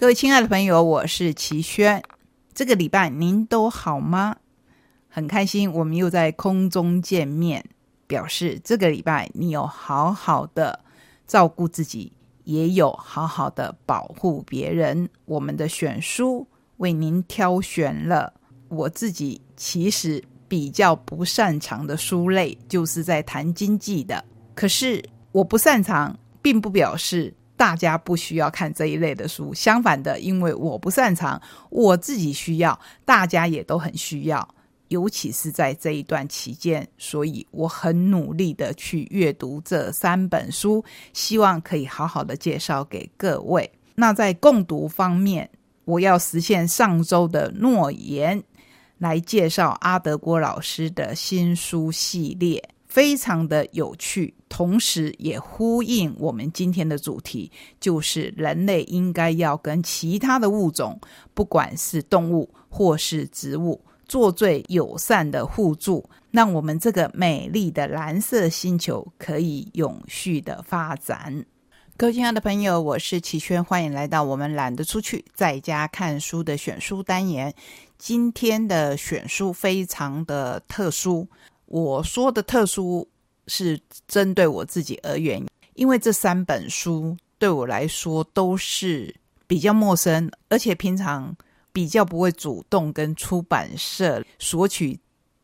各位亲爱的朋友，我是齐轩。这个礼拜您都好吗？很开心，我们又在空中见面，表示这个礼拜你有好好的照顾自己，也有好好的保护别人。我们的选书为您挑选了我自己其实比较不擅长的书类，就是在谈经济的。可是我不擅长，并不表示。大家不需要看这一类的书，相反的，因为我不擅长，我自己需要，大家也都很需要，尤其是在这一段期间，所以我很努力的去阅读这三本书，希望可以好好的介绍给各位。那在共读方面，我要实现上周的诺言，来介绍阿德郭老师的新书系列。非常的有趣，同时也呼应我们今天的主题，就是人类应该要跟其他的物种，不管是动物或是植物，做最友善的互助，让我们这个美丽的蓝色星球可以永续的发展。各位亲爱的朋友，我是齐轩，欢迎来到我们懒得出去，在家看书的选书单元。今天的选书非常的特殊。我说的特殊是针对我自己而言，因为这三本书对我来说都是比较陌生，而且平常比较不会主动跟出版社索取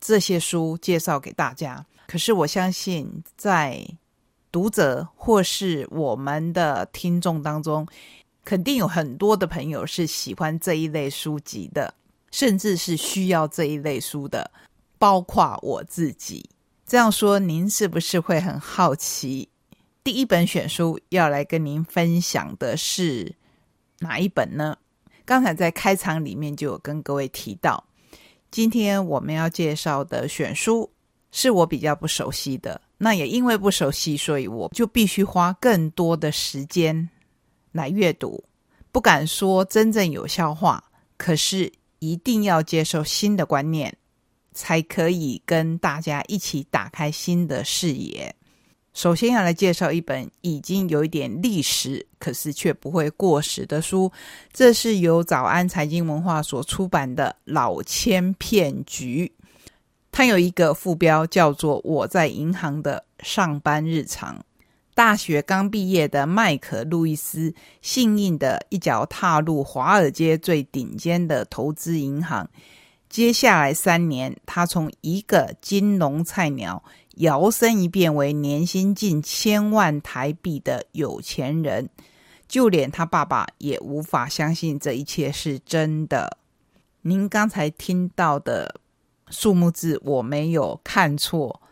这些书介绍给大家。可是我相信，在读者或是我们的听众当中，肯定有很多的朋友是喜欢这一类书籍的，甚至是需要这一类书的。包括我自己这样说，您是不是会很好奇？第一本选书要来跟您分享的是哪一本呢？刚才在开场里面就有跟各位提到，今天我们要介绍的选书是我比较不熟悉的。那也因为不熟悉，所以我就必须花更多的时间来阅读。不敢说真正有效化，可是一定要接受新的观念。才可以跟大家一起打开新的视野。首先要来介绍一本已经有一点历史，可是却不会过时的书。这是由早安财经文化所出版的《老千骗局》，它有一个副标叫做《我在银行的上班日常》。大学刚毕业的麦克·路易斯，幸运的一脚踏入华尔街最顶尖的投资银行。接下来三年，他从一个金融菜鸟摇身一变为年薪近千万台币的有钱人，就连他爸爸也无法相信这一切是真的。您刚才听到的数目字，我没有看错，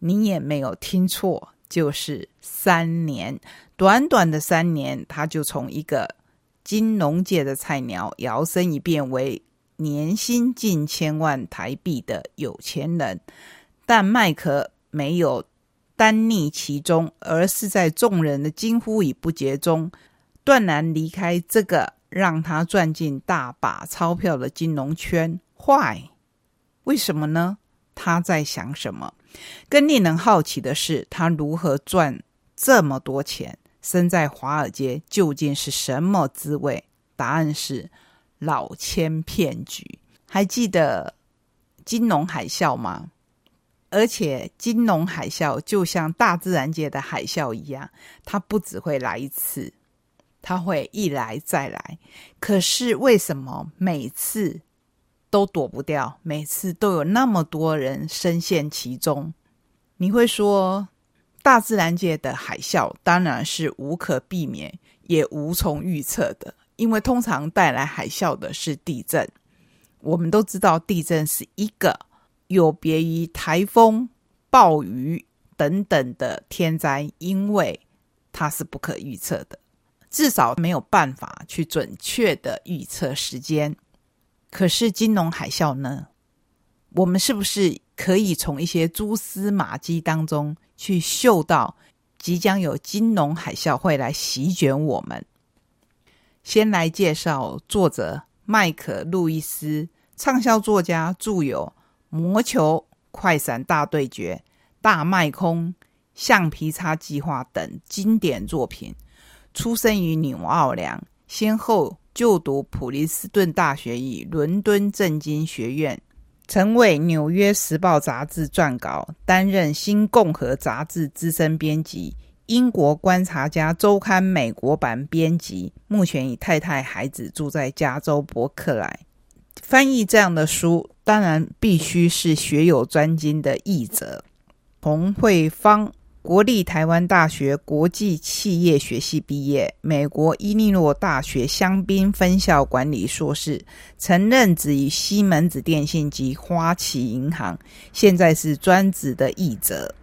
你也没有听错，就是三年。短短的三年，他就从一个金融界的菜鸟摇身一变为。年薪近千万台币的有钱人，但麦克没有单溺其中，而是在众人的惊呼与不解中，断然离开这个让他赚进大把钞票的金融圈。坏？为什么呢？他在想什么？更令人好奇的是，他如何赚这么多钱？身在华尔街究竟是什么滋味？答案是。老千骗局，还记得金融海啸吗？而且金融海啸就像大自然界的海啸一样，它不只会来一次，它会一来再来。可是为什么每次都躲不掉？每次都有那么多人深陷其中？你会说，大自然界的海啸当然是无可避免，也无从预测的。因为通常带来海啸的是地震，我们都知道地震是一个有别于台风、暴雨等等的天灾，因为它是不可预测的，至少没有办法去准确的预测时间。可是金融海啸呢？我们是不是可以从一些蛛丝马迹当中去嗅到即将有金融海啸会来席卷我们？先来介绍作者麦克·路易斯，畅销作家，著有《魔球》《快闪大对决》《大卖空》《橡皮擦计划》等经典作品。出生于纽奥良，先后就读普林斯顿大学与伦敦政经学院，曾为《纽约时报》杂志撰稿，担任《新共和》杂志资深编辑。英国观察家周刊美国版编辑，目前与太太、孩子住在加州伯克莱。翻译这样的书，当然必须是学有专精的译者。洪慧芳，国立台湾大学国际企业学系毕业，美国伊利诺大学香槟分校管理硕士，曾任职于西门子电信及花旗银行，现在是专职的译者。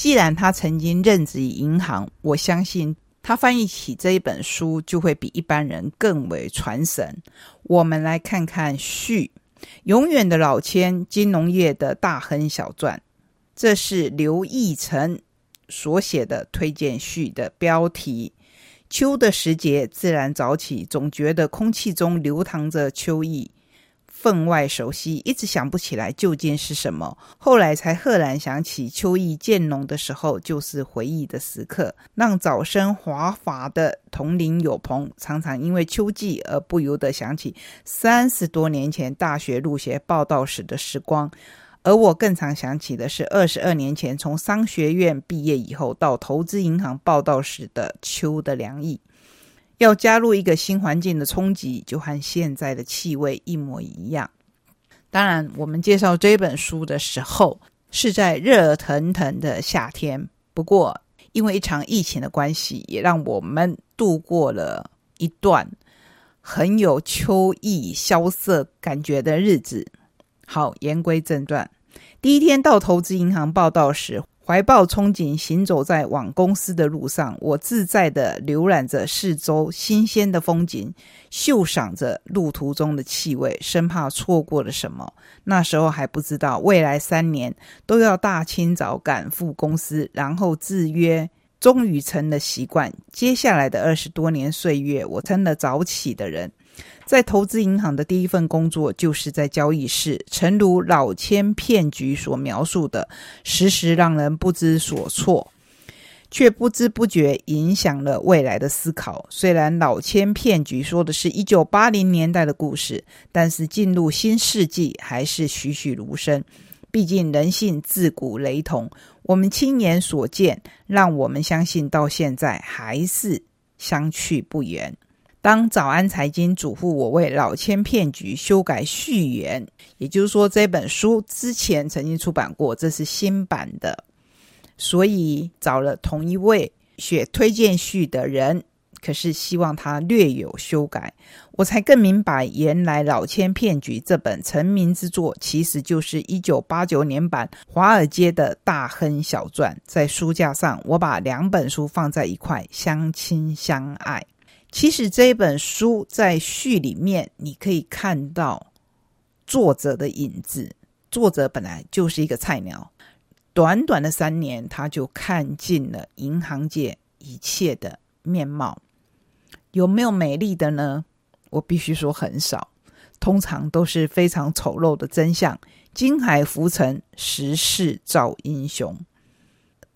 既然他曾经任职于银行，我相信他翻译起这一本书就会比一般人更为传神。我们来看看序，《永远的老千：金融业的大亨小传》，这是刘义成所写的推荐序的标题。秋的时节自然早起，总觉得空气中流淌着秋意。分外熟悉，一直想不起来究竟是什么。后来才赫然想起，秋意渐浓的时候，就是回忆的时刻。让早生华发的同龄友朋，常常因为秋季而不由得想起三十多年前大学入学报道时的时光。而我更常想起的是，二十二年前从商学院毕业以后，到投资银行报道时的秋的凉意。要加入一个新环境的冲击，就和现在的气味一模一样。当然，我们介绍这本书的时候是在热腾腾的夏天。不过，因为一场疫情的关系，也让我们度过了一段很有秋意萧瑟感觉的日子。好，言归正传，第一天到投资银行报道时。怀抱憧憬，行走在往公司的路上，我自在的浏览着四周新鲜的风景，嗅赏着路途中的气味，生怕错过了什么。那时候还不知道，未来三年都要大清早赶赴公司，然后制约，终于成了习惯。接下来的二十多年岁月，我成了早起的人。在投资银行的第一份工作，就是在交易室，诚如老千骗局所描述的，时时让人不知所措，却不知不觉影响了未来的思考。虽然老千骗局说的是一九八零年代的故事，但是进入新世纪还是栩栩如生。毕竟人性自古雷同，我们亲眼所见，让我们相信到现在还是相去不远。当早安财经嘱咐我为老千骗局修改序言，也就是说这本书之前曾经出版过，这是新版的，所以找了同一位写推荐序的人，可是希望他略有修改，我才更明白，原来老千骗局这本成名之作，其实就是一九八九年版华尔街的大亨小传。在书架上，我把两本书放在一块，相亲相爱。其实这本书在序里面，你可以看到作者的影子。作者本来就是一个菜鸟，短短的三年，他就看尽了银行界一切的面貌。有没有美丽的呢？我必须说很少，通常都是非常丑陋的真相。金海浮沉，时势造英雄。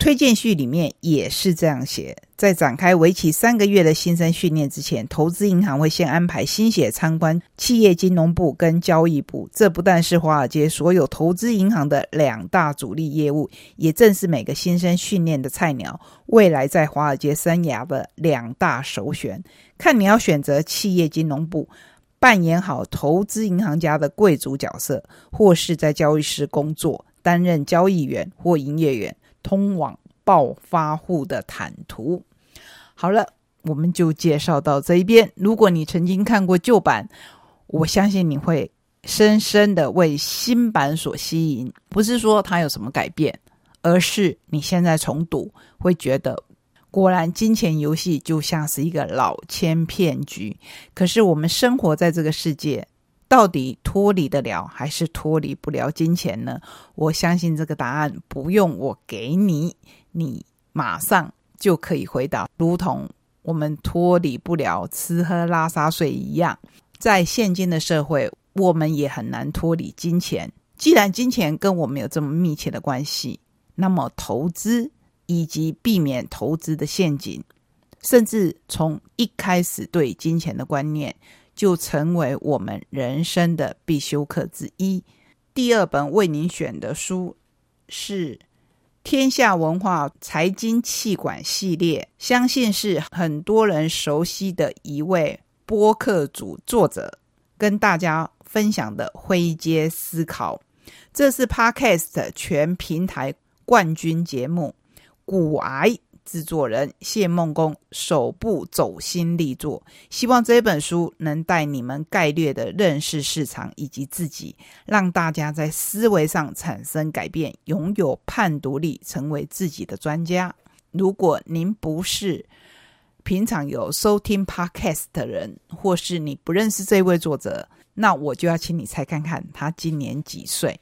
推荐序里面也是这样写：在展开为期三个月的新生训练之前，投资银行会先安排新血参观企业金融部跟交易部。这不但是华尔街所有投资银行的两大主力业务，也正是每个新生训练的菜鸟未来在华尔街生涯的两大首选。看你要选择企业金融部，扮演好投资银行家的贵族角色，或是在交易室工作，担任交易员或营业员。通往暴发户的坦途。好了，我们就介绍到这一边。如果你曾经看过旧版，我相信你会深深的为新版所吸引。不是说它有什么改变，而是你现在重读会觉得，果然金钱游戏就像是一个老千骗局。可是我们生活在这个世界。到底脱离得了还是脱离不了金钱呢？我相信这个答案不用我给你，你马上就可以回答。如同我们脱离不了吃喝拉撒睡一样，在现今的社会，我们也很难脱离金钱。既然金钱跟我们有这么密切的关系，那么投资以及避免投资的陷阱，甚至从一开始对金钱的观念就成为我们人生的必修课之一。第二本为您选的书是天下文化财经气管系列，相信是很多人熟悉的一位播客主作者跟大家分享的灰阶思考。这是 Podcast 全平台冠军节目，骨癌。制作人谢梦工首部走心力作，希望这本书能带你们概略的认识市场以及自己，让大家在思维上产生改变，拥有判读力，成为自己的专家。如果您不是平常有收听 Podcast 的人，或是你不认识这位作者，那我就要请你猜看看他今年几岁。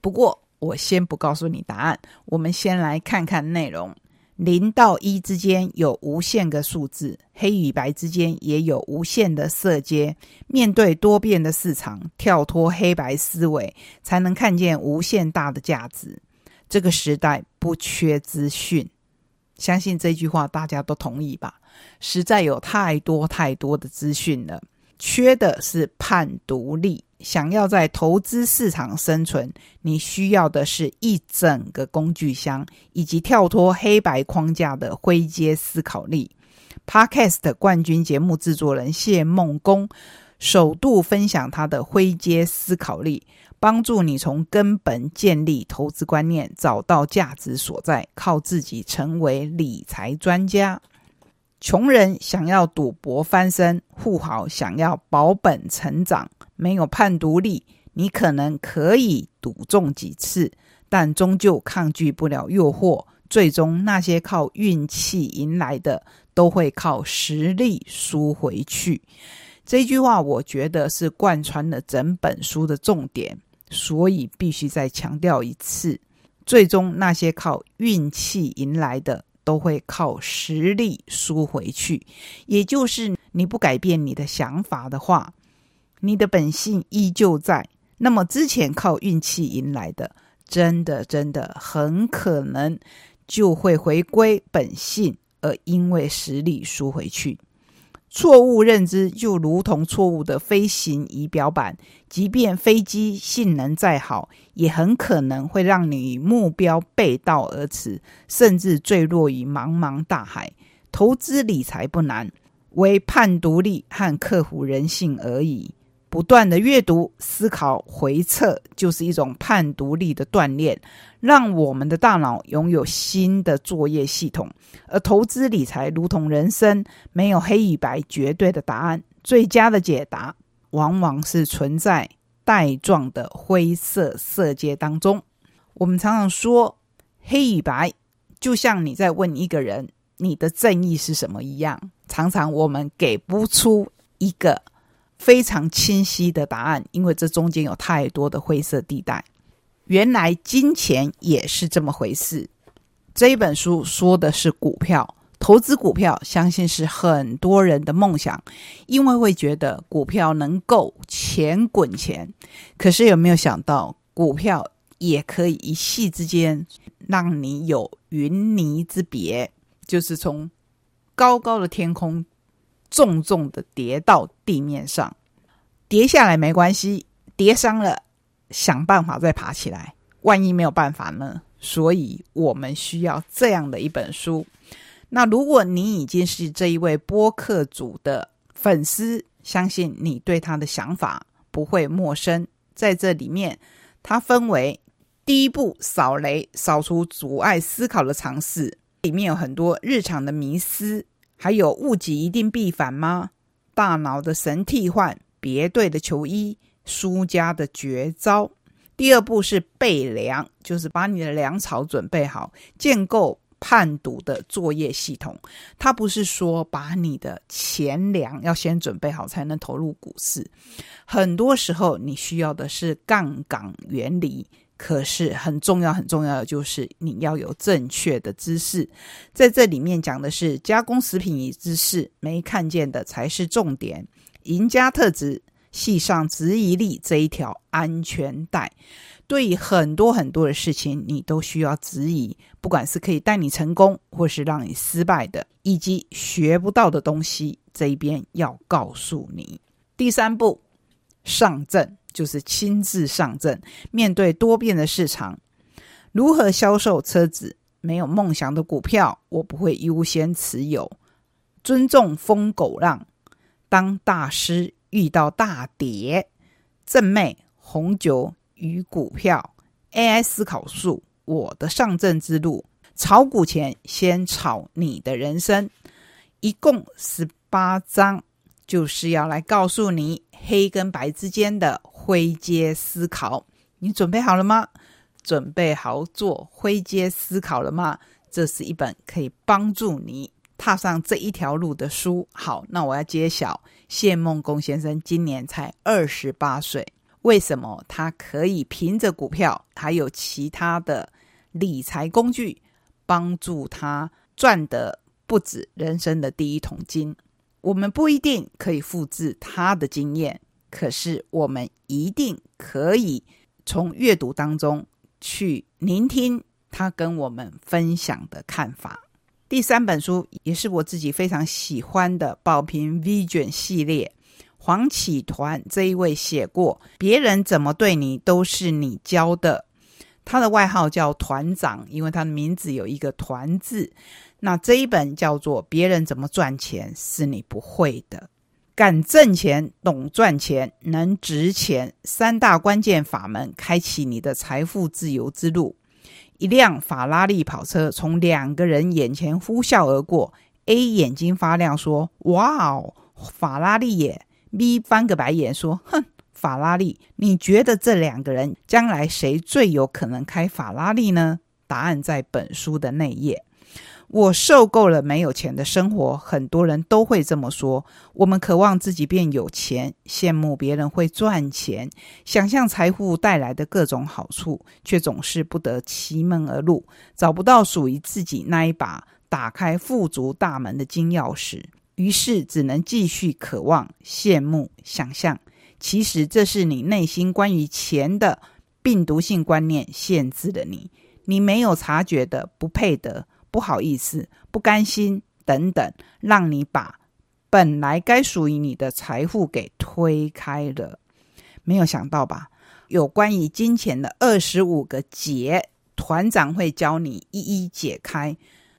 不过我先不告诉你答案，我们先来看看内容。零到一之间有无限个数字，黑与白之间也有无限的色阶。面对多变的市场，跳脱黑白思维，才能看见无限大的价值。这个时代不缺资讯，相信这句话大家都同意吧？实在有太多太多的资讯了，缺的是判读力。想要在投资市场生存，你需要的是一整个工具箱，以及跳脱黑白框架的灰阶思考力。Podcast 冠军节目制作人谢梦工首度分享他的灰阶思考力，帮助你从根本建立投资观念，找到价值所在，靠自己成为理财专家。穷人想要赌博翻身，富豪想要保本成长。没有判读力，你可能可以赌中几次，但终究抗拒不了诱惑。最终，那些靠运气赢来的，都会靠实力输回去。这句话，我觉得是贯穿了整本书的重点，所以必须再强调一次：最终，那些靠运气赢来的，都会靠实力输回去。也就是，你不改变你的想法的话。你的本性依旧在，那么之前靠运气赢来的，真的真的很可能就会回归本性，而因为实力输回去。错误认知就如同错误的飞行仪表板，即便飞机性能再好，也很可能会让你目标背道而驰，甚至坠落于茫茫大海。投资理财不难，唯判独立和克服人性而已。不断的阅读、思考、回测，就是一种判读力的锻炼，让我们的大脑拥有新的作业系统。而投资理财如同人生，没有黑与白绝对的答案，最佳的解答往往是存在带状的灰色色阶当中。我们常常说黑与白，就像你在问一个人你的正义是什么一样，常常我们给不出一个。非常清晰的答案，因为这中间有太多的灰色地带。原来金钱也是这么回事。这一本书说的是股票投资，股票相信是很多人的梦想，因为会觉得股票能够钱滚钱。可是有没有想到，股票也可以一夕之间让你有云泥之别，就是从高高的天空。重重的跌到地面上，跌下来没关系，跌伤了想办法再爬起来。万一没有办法呢？所以我们需要这样的一本书。那如果你已经是这一位播客组的粉丝，相信你对他的想法不会陌生。在这里面，它分为第一步扫雷，扫除阻碍思考的尝试，里面有很多日常的迷思。还有物极一定必反吗？大脑的神替换，别对的球衣，输家的绝招。第二步是备粮，就是把你的粮草准备好，建构判读的作业系统。它不是说把你的钱粮要先准备好才能投入股市，很多时候你需要的是杠杆原理。可是很重要，很重要的就是你要有正确的姿势。在这里面讲的是加工食品与姿势，没看见的才是重点。赢家特质，系上质疑力这一条安全带。对很多很多的事情，你都需要质疑，不管是可以带你成功，或是让你失败的。以及学不到的东西，这一边要告诉你。第三步，上阵就是亲自上阵，面对多变的市场，如何销售车子？没有梦想的股票，我不会优先持有。尊重疯狗浪，当大师遇到大跌，正妹红酒与股票，AI 思考术，我的上阵之路。炒股前先炒你的人生，一共十八章，就是要来告诉你黑跟白之间的灰阶思考。你准备好了吗？准备好做灰阶思考了吗？这是一本可以帮助你踏上这一条路的书。好，那我要揭晓，谢梦工先生今年才二十八岁，为什么他可以凭着股票还有其他的理财工具？帮助他赚的不止人生的第一桶金。我们不一定可以复制他的经验，可是我们一定可以从阅读当中去聆听他跟我们分享的看法。第三本书也是我自己非常喜欢的宝瓶 V 卷系列，黄启团这一位写过，别人怎么对你都是你教的。他的外号叫团长，因为他的名字有一个“团”字。那这一本叫做《别人怎么赚钱是你不会的》，敢挣钱、懂赚钱、能值钱，三大关键法门，开启你的财富自由之路。一辆法拉利跑车从两个人眼前呼啸而过，A 眼睛发亮说：“哇哦，法拉利耶！”B 翻个白眼说：“哼。”法拉利，你觉得这两个人将来谁最有可能开法拉利呢？答案在本书的内页。我受够了没有钱的生活，很多人都会这么说。我们渴望自己变有钱，羡慕别人会赚钱，想象财富带来的各种好处，却总是不得其门而入，找不到属于自己那一把打开富足大门的金钥匙，于是只能继续渴望、羡慕、想象。其实这是你内心关于钱的病毒性观念限制了你，你没有察觉的不配得、不好意思、不甘心等等，让你把本来该属于你的财富给推开了。没有想到吧？有关于金钱的二十五个结，团长会教你一一解开，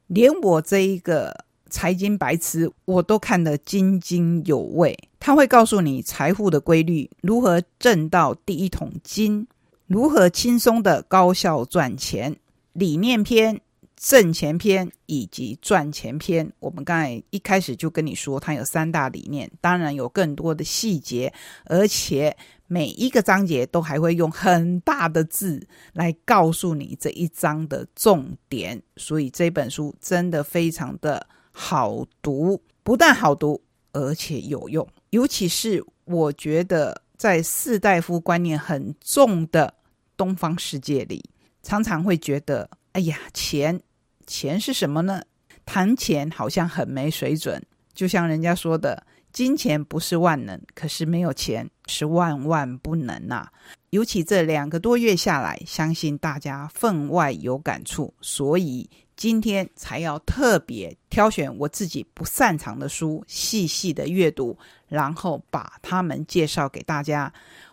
连我这一个。财经白痴，我都看得津津有味。他会告诉你财富的规律，如何挣到第一桶金，如何轻松的高效赚钱。理念篇、挣钱篇以及赚钱篇，我们刚才一开始就跟你说，它有三大理念，当然有更多的细节，而且每一个章节都还会用很大的字来告诉你这一章的重点。所以这本书真的非常的。好读，不但好读，而且有用。尤其是我觉得，在士大夫观念很重的东方世界里，常常会觉得，哎呀，钱，钱是什么呢？谈钱好像很没水准。就像人家说的，金钱不是万能，可是没有钱是万万不能呐。尤其这两个多月下来，相信大家分外有感触，所以。今天才要特别挑选我自己不擅长的书，细细的阅读，然后把它们介绍给大家。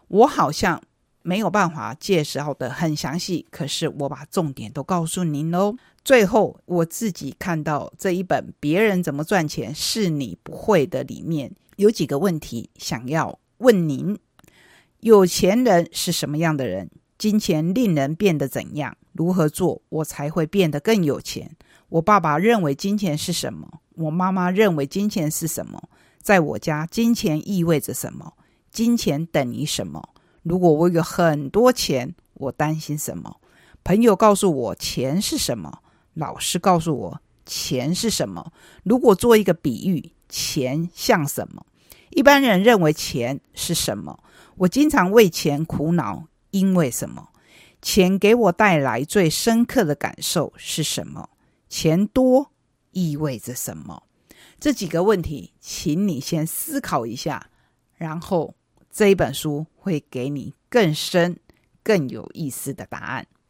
我好像没有办法介绍的很详细，可是我把重点都告诉您喽。最后，我自己看到这一本《别人怎么赚钱是你不会的》里面有几个问题想要问您：有钱人是什么样的人？金钱令人变得怎样？如何做我才会变得更有钱？我爸爸认为金钱是什么？我妈妈认为金钱是什么？在我家，金钱意味着什么？金钱等于什么？如果我有很多钱，我担心什么？朋友告诉我钱是什么？老师告诉我钱是什么？如果做一个比喻，钱像什么？一般人认为钱是什么？我经常为钱苦恼，因为什么？钱给我带来最深刻的感受是什么？钱多意味着什么？这几个问题，请你先思考一下，然后这一本书会给你更深、更有意思的答案。